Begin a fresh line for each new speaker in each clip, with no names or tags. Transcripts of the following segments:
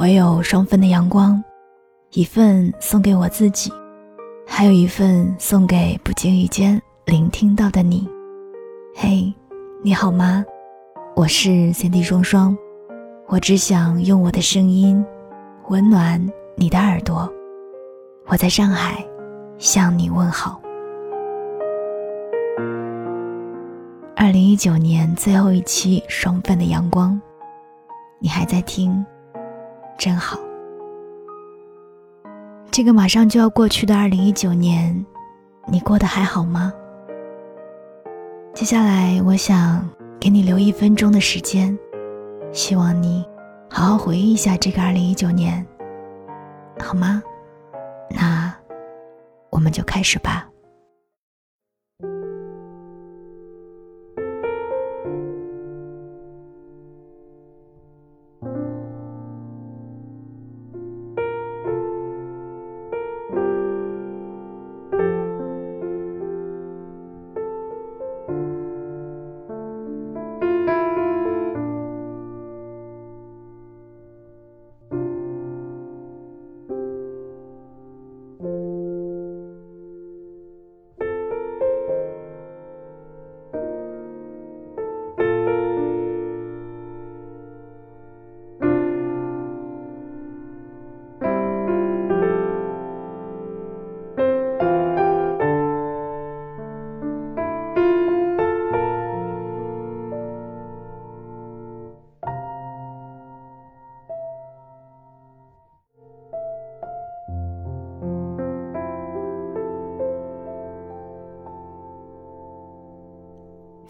我有双份的阳光，一份送给我自己，还有一份送给不经意间聆听到的你。嘿，你好吗？我是 Cindy 双双，我只想用我的声音温暖你的耳朵。我在上海向你问好。二零一九年最后一期双份的阳光，你还在听？真好。这个马上就要过去的二零一九年，你过得还好吗？接下来，我想给你留一分钟的时间，希望你好好回忆一下这个二零一九年，好吗？那我们就开始吧。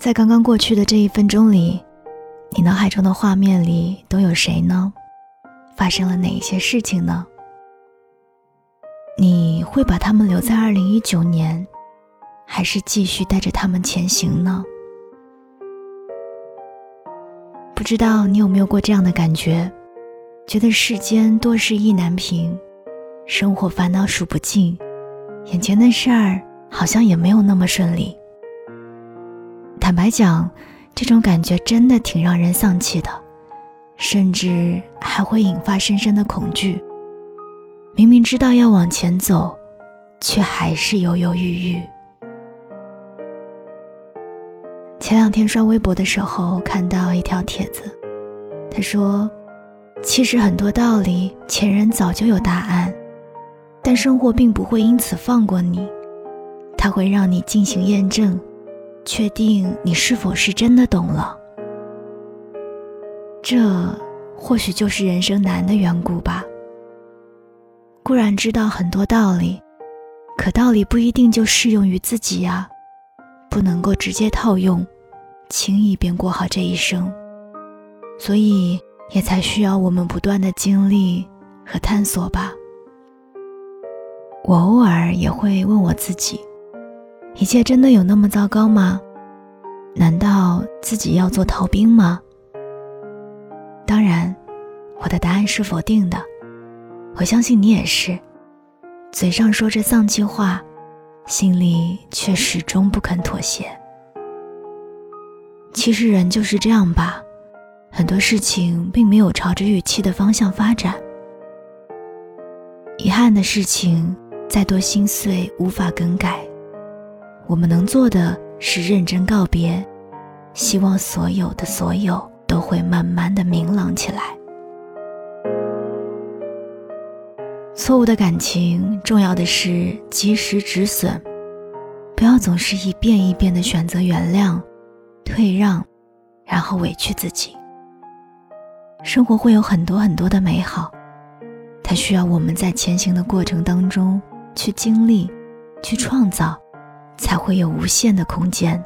在刚刚过去的这一分钟里，你脑海中的画面里都有谁呢？发生了哪一些事情呢？你会把他们留在二零一九年，还是继续带着他们前行呢？不知道你有没有过这样的感觉，觉得世间多事意难平，生活烦恼数不尽，眼前的事儿好像也没有那么顺利。坦白讲，这种感觉真的挺让人丧气的，甚至还会引发深深的恐惧。明明知道要往前走，却还是犹犹豫豫。前两天刷微博的时候看到一条帖子，他说：“其实很多道理前人早就有答案，但生活并不会因此放过你，它会让你进行验证。”确定你是否是真的懂了，这或许就是人生难的缘故吧。固然知道很多道理，可道理不一定就适用于自己呀，不能够直接套用，轻易便过好这一生。所以也才需要我们不断的经历和探索吧。我偶尔也会问我自己。一切真的有那么糟糕吗？难道自己要做逃兵吗？当然，我的答案是否定的。我相信你也是，嘴上说着丧气话，心里却始终不肯妥协。其实人就是这样吧，很多事情并没有朝着预期的方向发展。遗憾的事情，再多心碎无法更改。我们能做的是认真告别，希望所有的所有都会慢慢的明朗起来。错误的感情，重要的是及时止损，不要总是一遍一遍的选择原谅、退让，然后委屈自己。生活会有很多很多的美好，它需要我们在前行的过程当中去经历、去创造。才会有无限的空间。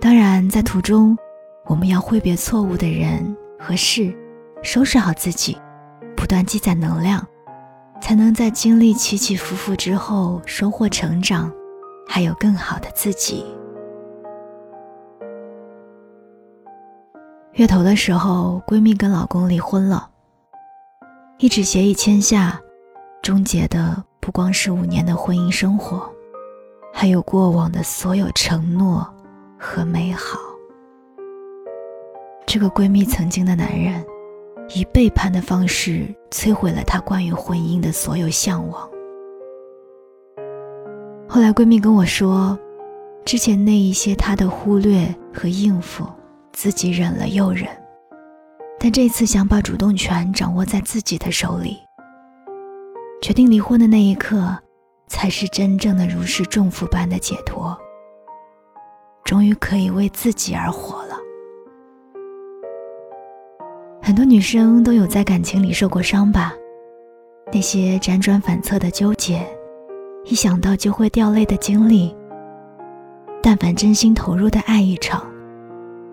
当然，在途中，我们要挥别错误的人和事，收拾好自己，不断积攒能量，才能在经历起起伏伏之后收获成长，还有更好的自己。月头的时候，闺蜜跟老公离婚了，一纸协议签下，终结的不光是五年的婚姻生活。还有过往的所有承诺和美好。这个闺蜜曾经的男人，以背叛的方式摧毁了她关于婚姻的所有向往。后来闺蜜跟我说，之前那一些她的忽略和应付，自己忍了又忍，但这次想把主动权掌握在自己的手里。决定离婚的那一刻，才是真正的如释重负般的解脱。终于可以为自己而活了。很多女生都有在感情里受过伤吧？那些辗转反侧的纠结，一想到就会掉泪的经历。但凡真心投入的爱一场，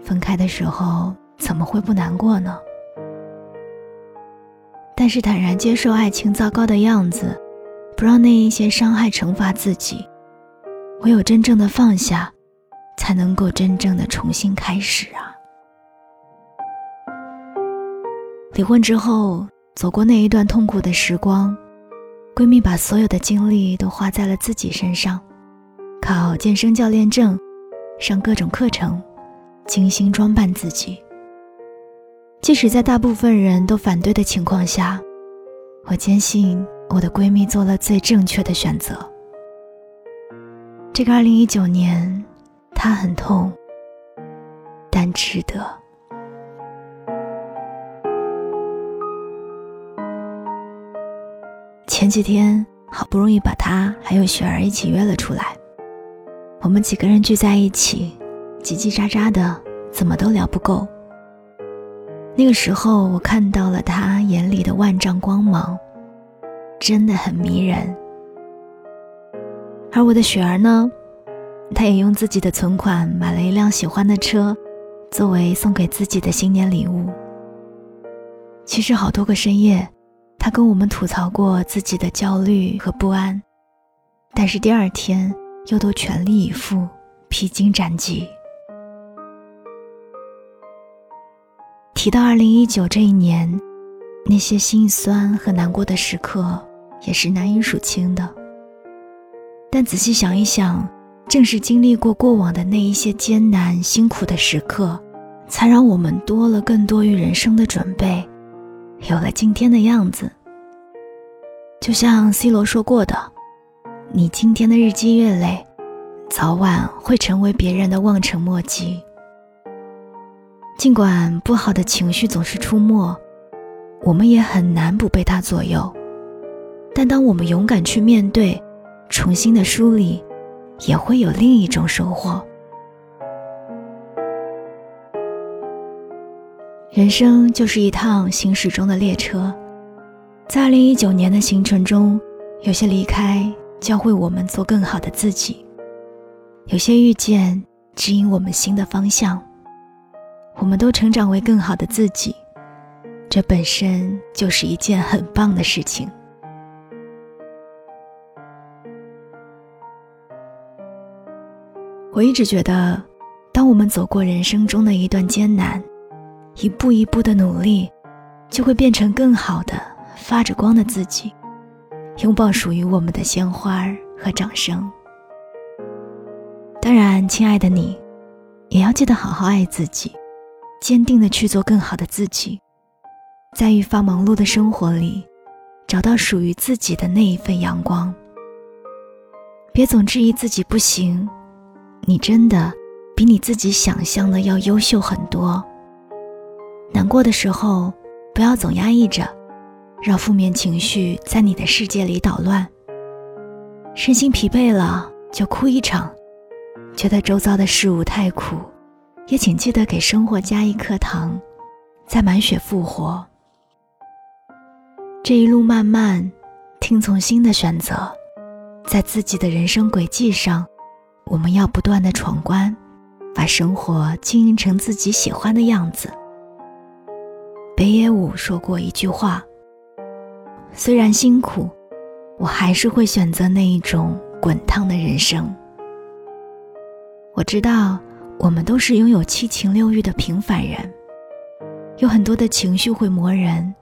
分开的时候怎么会不难过呢？但是坦然接受爱情糟糕的样子，不让那一些伤害惩罚自己，唯有真正的放下，才能够真正的重新开始啊！离婚之后，走过那一段痛苦的时光，闺蜜把所有的精力都花在了自己身上，考健身教练证，上各种课程，精心装扮自己。即使在大部分人都反对的情况下，我坚信我的闺蜜做了最正确的选择。这个二零一九年，她很痛，但值得。前几天好不容易把她还有雪儿一起约了出来，我们几个人聚在一起，叽叽喳喳的，怎么都聊不够。那个时候，我看到了他眼里的万丈光芒，真的很迷人。而我的雪儿呢，她也用自己的存款买了一辆喜欢的车，作为送给自己的新年礼物。其实好多个深夜，他跟我们吐槽过自己的焦虑和不安，但是第二天又都全力以赴，披荆斩棘。提到二零一九这一年，那些心酸和难过的时刻也是难以数清的。但仔细想一想，正是经历过过往的那一些艰难辛苦的时刻，才让我们多了更多于人生的准备，有了今天的样子。就像 C 罗说过的：“你今天的日积月累，早晚会成为别人的望尘莫及。”尽管不好的情绪总是出没，我们也很难不被它左右。但当我们勇敢去面对，重新的梳理，也会有另一种收获。人生就是一趟行驶中的列车，在二零一九年的行程中，有些离开教会我们做更好的自己，有些遇见指引我们新的方向。我们都成长为更好的自己，这本身就是一件很棒的事情。我一直觉得，当我们走过人生中的一段艰难，一步一步的努力，就会变成更好的、发着光的自己，拥抱属于我们的鲜花和掌声。当然，亲爱的你，也要记得好好爱自己。坚定的去做更好的自己，在愈发忙碌的生活里，找到属于自己的那一份阳光。别总质疑自己不行，你真的比你自己想象的要优秀很多。难过的时候，不要总压抑着，让负面情绪在你的世界里捣乱。身心疲惫了，就哭一场，觉得周遭的事物太苦。也请记得给生活加一颗糖，再满血复活。这一路漫漫，听从心的选择，在自己的人生轨迹上，我们要不断的闯关，把生活经营成自己喜欢的样子。北野武说过一句话：“虽然辛苦，我还是会选择那一种滚烫的人生。”我知道。我们都是拥有七情六欲的平凡人，有很多的情绪会磨人，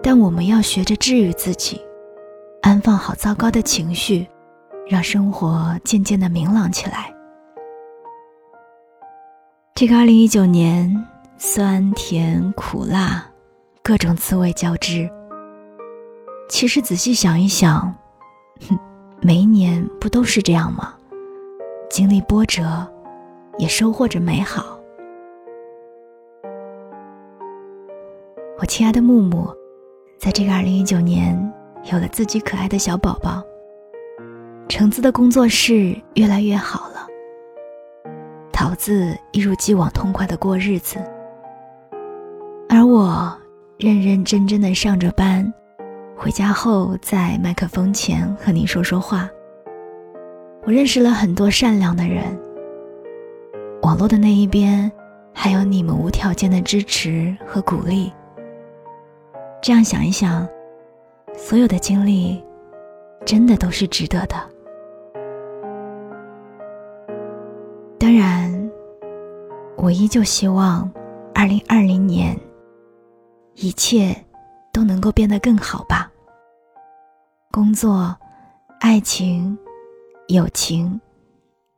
但我们要学着治愈自己，安放好糟糕的情绪，让生活渐渐的明朗起来。这个二零一九年，酸甜苦辣，各种滋味交织。其实仔细想一想，哼，每一年不都是这样吗？经历波折，也收获着美好。我亲爱的木木，在这个二零一九年，有了自己可爱的小宝宝。橙子的工作室越来越好了，桃子一如既往痛快的过日子，而我认认真真的上着班，回家后在麦克风前和你说说话。我认识了很多善良的人，网络的那一边，还有你们无条件的支持和鼓励。这样想一想，所有的经历，真的都是值得的。我依旧希望，二零二零年，一切都能够变得更好吧。工作、爱情、友情，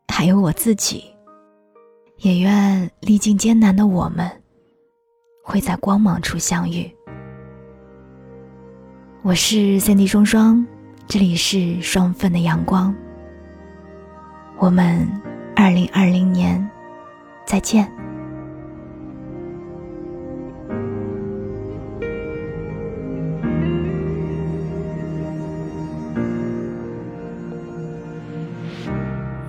还有我自己，也愿历尽艰难的我们，会在光芒处相遇。我是三 D 双双，这里是双份的阳光。我们二零二零年再见。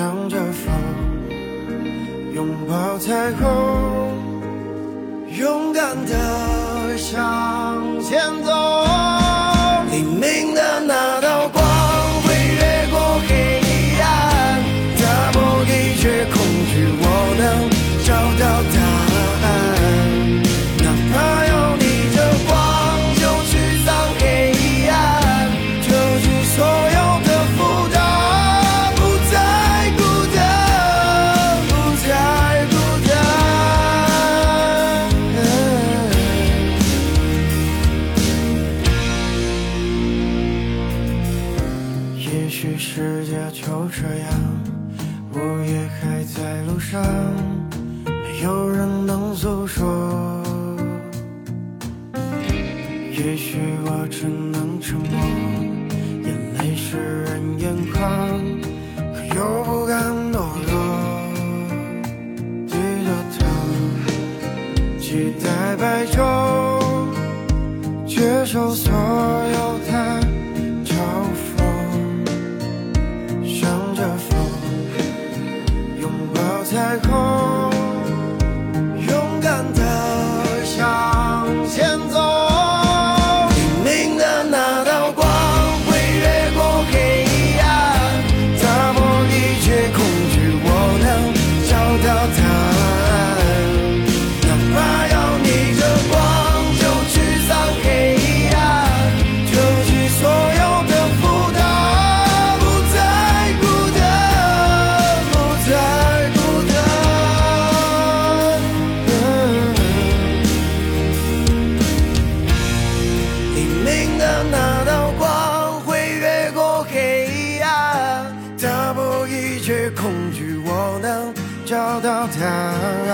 向着风，拥抱彩虹，勇敢的向前走。也许我只能沉默，眼泪湿润眼眶，可又不敢懦弱。低着头，期待白昼，接受所有找